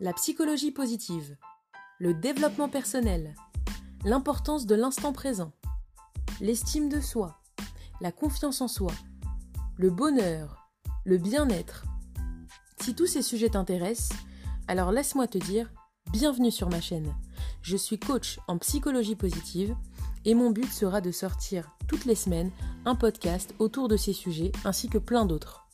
la psychologie positive, le développement personnel, l'importance de l'instant présent, l'estime de soi, la confiance en soi, le bonheur, le bien-être. Si tous ces sujets t'intéressent, alors laisse-moi te dire bienvenue sur ma chaîne. Je suis coach en psychologie positive et mon but sera de sortir toutes les semaines un podcast autour de ces sujets ainsi que plein d'autres.